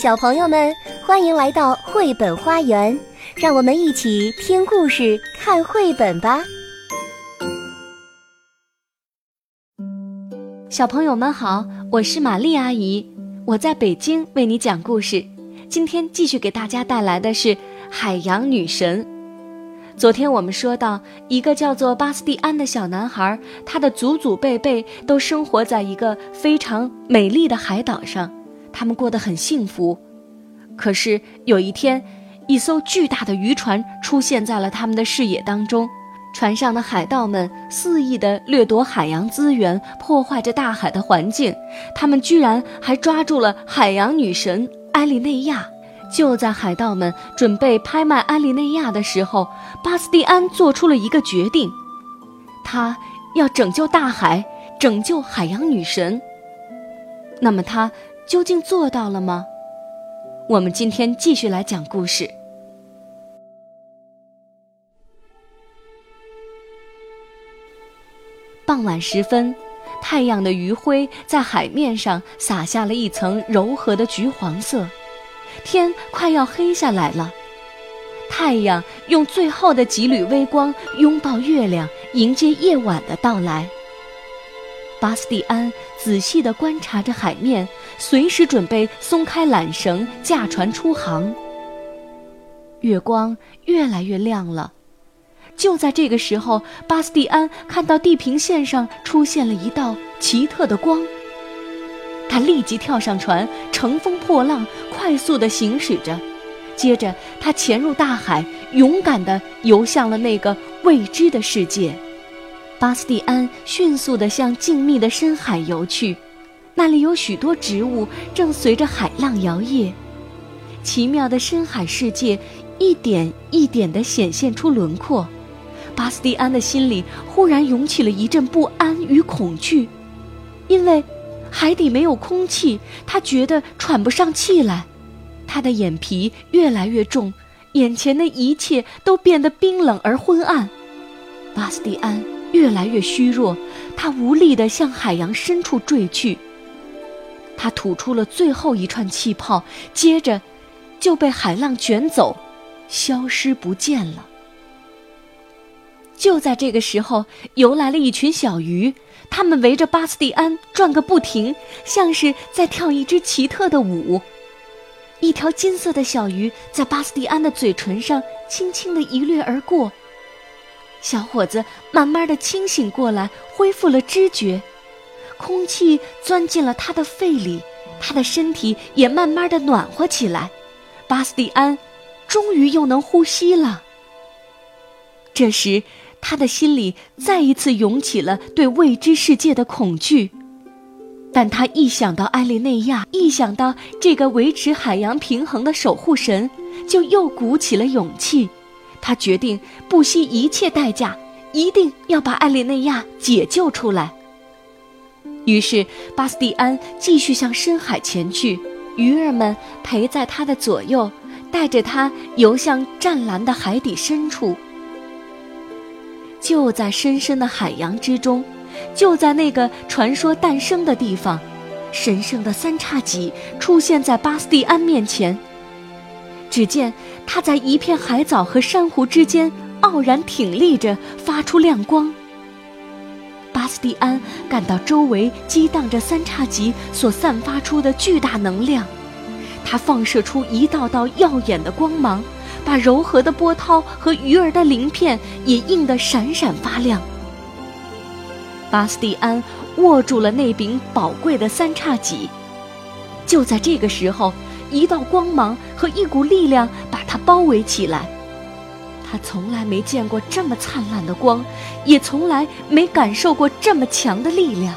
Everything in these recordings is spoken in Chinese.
小朋友们，欢迎来到绘本花园，让我们一起听故事、看绘本吧。小朋友们好，我是玛丽阿姨，我在北京为你讲故事。今天继续给大家带来的是《海洋女神》。昨天我们说到，一个叫做巴斯蒂安的小男孩，他的祖祖辈辈都生活在一个非常美丽的海岛上。他们过得很幸福，可是有一天，一艘巨大的渔船出现在了他们的视野当中。船上的海盗们肆意地掠夺海洋资源，破坏着大海的环境。他们居然还抓住了海洋女神埃利内亚。就在海盗们准备拍卖埃利内亚的时候，巴斯蒂安做出了一个决定：他要拯救大海，拯救海洋女神。那么他。究竟做到了吗？我们今天继续来讲故事。傍晚时分，太阳的余晖在海面上洒下了一层柔和的橘黄色，天快要黑下来了。太阳用最后的几缕微光拥抱月亮，迎接夜晚的到来。巴斯蒂安仔细地观察着海面，随时准备松开缆绳，驾船出航。月光越来越亮了，就在这个时候，巴斯蒂安看到地平线上出现了一道奇特的光。他立即跳上船，乘风破浪，快速地行驶着。接着，他潜入大海，勇敢地游向了那个未知的世界。巴斯蒂安迅速地向静谧的深海游去，那里有许多植物正随着海浪摇曳，奇妙的深海世界一点一点地显现出轮廓。巴斯蒂安的心里忽然涌起了一阵不安与恐惧，因为海底没有空气，他觉得喘不上气来，他的眼皮越来越重，眼前的一切都变得冰冷而昏暗。巴斯蒂安。越来越虚弱，他无力地向海洋深处坠去。他吐出了最后一串气泡，接着就被海浪卷走，消失不见了。就在这个时候，游来了一群小鱼，它们围着巴斯蒂安转个不停，像是在跳一支奇特的舞。一条金色的小鱼在巴斯蒂安的嘴唇上轻轻地一掠而过。小伙子慢慢的清醒过来，恢复了知觉，空气钻进了他的肺里，他的身体也慢慢的暖和起来。巴斯蒂安终于又能呼吸了。这时，他的心里再一次涌起了对未知世界的恐惧，但他一想到艾莉内亚，一想到这个维持海洋平衡的守护神，就又鼓起了勇气。他决定不惜一切代价，一定要把艾莉内亚解救出来。于是，巴斯蒂安继续向深海前去，鱼儿们陪在他的左右，带着他游向湛蓝的海底深处。就在深深的海洋之中，就在那个传说诞生的地方，神圣的三叉戟出现在巴斯蒂安面前。只见它在一片海藻和珊瑚之间傲然挺立着，发出亮光。斯蒂安感到周围激荡着三叉戟所散发出的巨大能量，它放射出一道道耀眼的光芒，把柔和的波涛和鱼儿的鳞片也映得闪闪发亮。巴斯蒂安握住了那柄宝贵的三叉戟，就在这个时候。一道光芒和一股力量把他包围起来，他从来没见过这么灿烂的光，也从来没感受过这么强的力量。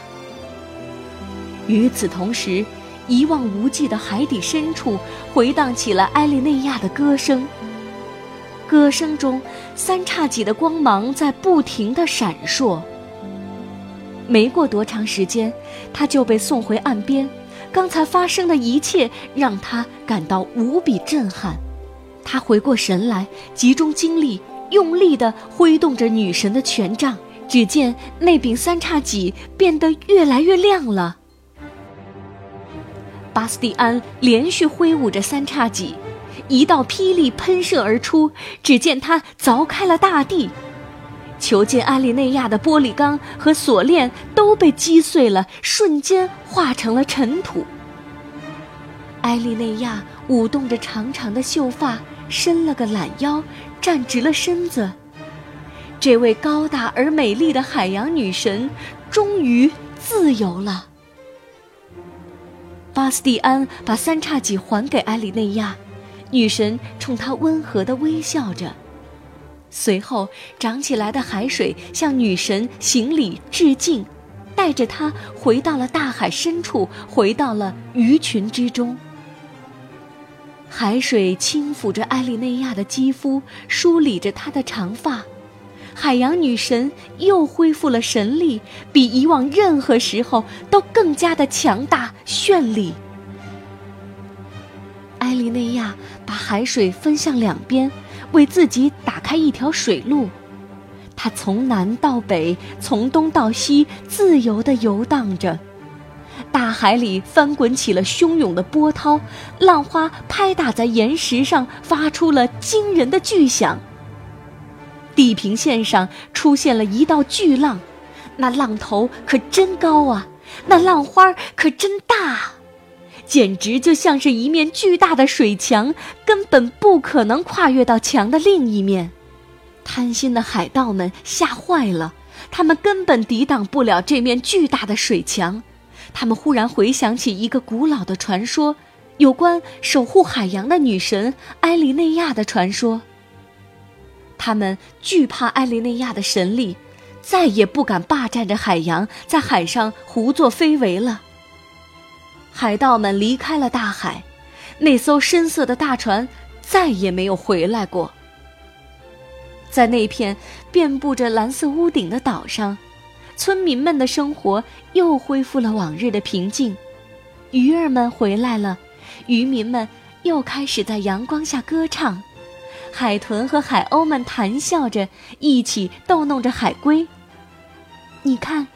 与此同时，一望无际的海底深处回荡起了埃莉内亚的歌声。歌声中，三叉戟的光芒在不停地闪烁。没过多长时间，他就被送回岸边。刚才发生的一切让他感到无比震撼，他回过神来，集中精力，用力地挥动着女神的权杖。只见那柄三叉戟变得越来越亮了。巴斯蒂安连续挥舞着三叉戟，一道霹雳喷射而出，只见他凿开了大地，囚禁安利内亚的玻璃缸和锁链都被击碎了，瞬间化成了尘土。艾丽内亚舞动着长长的秀发，伸了个懒腰，站直了身子。这位高大而美丽的海洋女神，终于自由了。巴斯蒂安把三叉戟还给埃里内亚，女神冲他温和地微笑着。随后，涨起来的海水向女神行礼致敬，带着她回到了大海深处，回到了鱼群之中。海水轻抚着艾莉内亚的肌肤，梳理着她的长发。海洋女神又恢复了神力，比以往任何时候都更加的强大绚丽。艾莉内亚把海水分向两边，为自己打开一条水路。她从南到北，从东到西，自由的游荡着。大海里翻滚起了汹涌的波涛，浪花拍打在岩石上，发出了惊人的巨响。地平线上出现了一道巨浪，那浪头可真高啊，那浪花可真大，简直就像是一面巨大的水墙，根本不可能跨越到墙的另一面。贪心的海盗们吓坏了，他们根本抵挡不了这面巨大的水墙。他们忽然回想起一个古老的传说，有关守护海洋的女神埃莉内亚的传说。他们惧怕埃莉内亚的神力，再也不敢霸占着海洋，在海上胡作非为了。海盗们离开了大海，那艘深色的大船再也没有回来过。在那片遍布着蓝色屋顶的岛上，村民们的生活又恢复了往日的平静。鱼儿们回来了，渔民们又开始在阳光下歌唱。海豚和海鸥们谈笑着，一起逗弄着海龟。你看，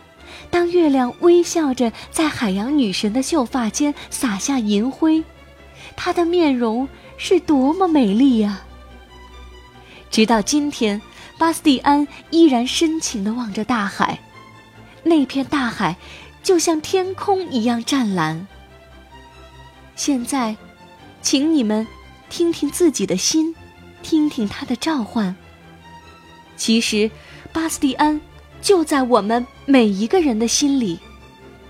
当月亮微笑着在海洋女神的秀发间洒下银灰，她的面容是多么美丽呀！直到今天，巴斯蒂安依然深情地望着大海，那片大海就像天空一样湛蓝。现在，请你们听听自己的心。听听他的召唤。其实，巴斯蒂安就在我们每一个人的心里。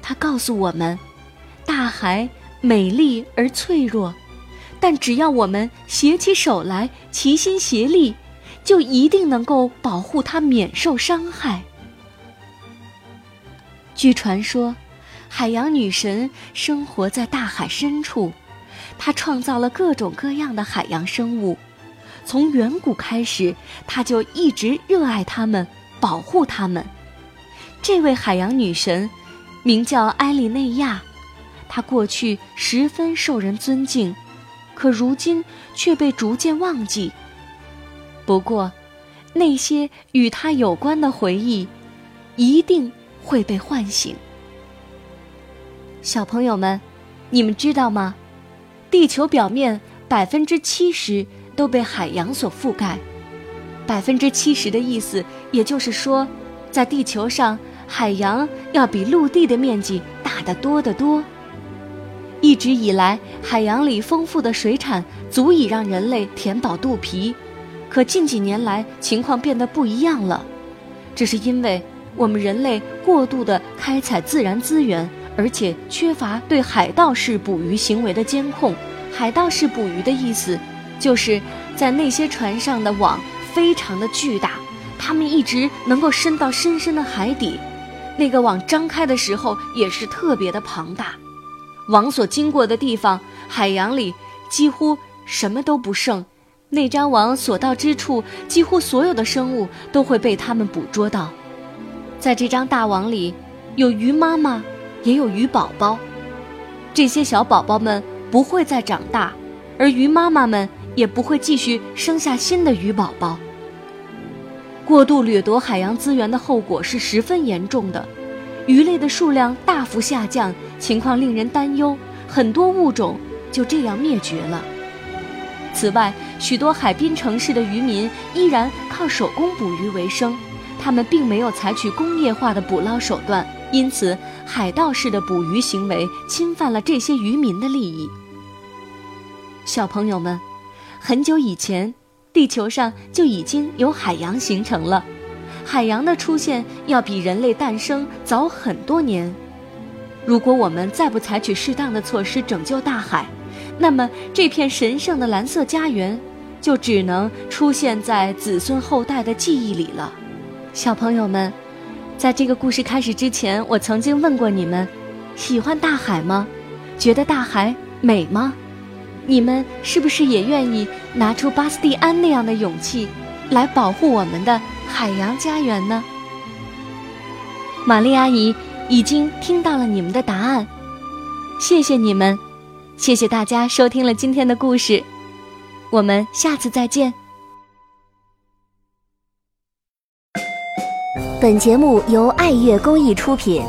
他告诉我们，大海美丽而脆弱，但只要我们携起手来，齐心协力，就一定能够保护它免受伤害。据传说，海洋女神生活在大海深处，她创造了各种各样的海洋生物。从远古开始，她就一直热爱它们，保护它们。这位海洋女神，名叫埃里内亚，她过去十分受人尊敬，可如今却被逐渐忘记。不过，那些与她有关的回忆，一定会被唤醒。小朋友们，你们知道吗？地球表面百分之七十。都被海洋所覆盖，百分之七十的意思，也就是说，在地球上，海洋要比陆地的面积大得多得多。一直以来，海洋里丰富的水产足以让人类填饱肚皮，可近几年来情况变得不一样了，这是因为我们人类过度的开采自然资源，而且缺乏对海盗式捕鱼行为的监控。海盗式捕鱼的意思。就是在那些船上的网非常的巨大，它们一直能够伸到深深的海底。那个网张开的时候也是特别的庞大，网所经过的地方，海洋里几乎什么都不剩。那张网所到之处，几乎所有的生物都会被它们捕捉到。在这张大网里，有鱼妈妈，也有鱼宝宝。这些小宝宝们不会再长大，而鱼妈妈们。也不会继续生下新的鱼宝宝。过度掠夺海洋资源的后果是十分严重的，鱼类的数量大幅下降，情况令人担忧。很多物种就这样灭绝了。此外，许多海滨城市的渔民依然靠手工捕鱼为生，他们并没有采取工业化的捕捞手段，因此海盗式的捕鱼行为侵犯了这些渔民的利益。小朋友们，很久以前，地球上就已经有海洋形成了，海洋的出现要比人类诞生早很多年。如果我们再不采取适当的措施拯救大海，那么这片神圣的蓝色家园，就只能出现在子孙后代的记忆里了。小朋友们，在这个故事开始之前，我曾经问过你们：喜欢大海吗？觉得大海美吗？你们是不是也愿意拿出巴斯蒂安那样的勇气，来保护我们的海洋家园呢？玛丽阿姨已经听到了你们的答案，谢谢你们，谢谢大家收听了今天的故事，我们下次再见。本节目由爱乐公益出品。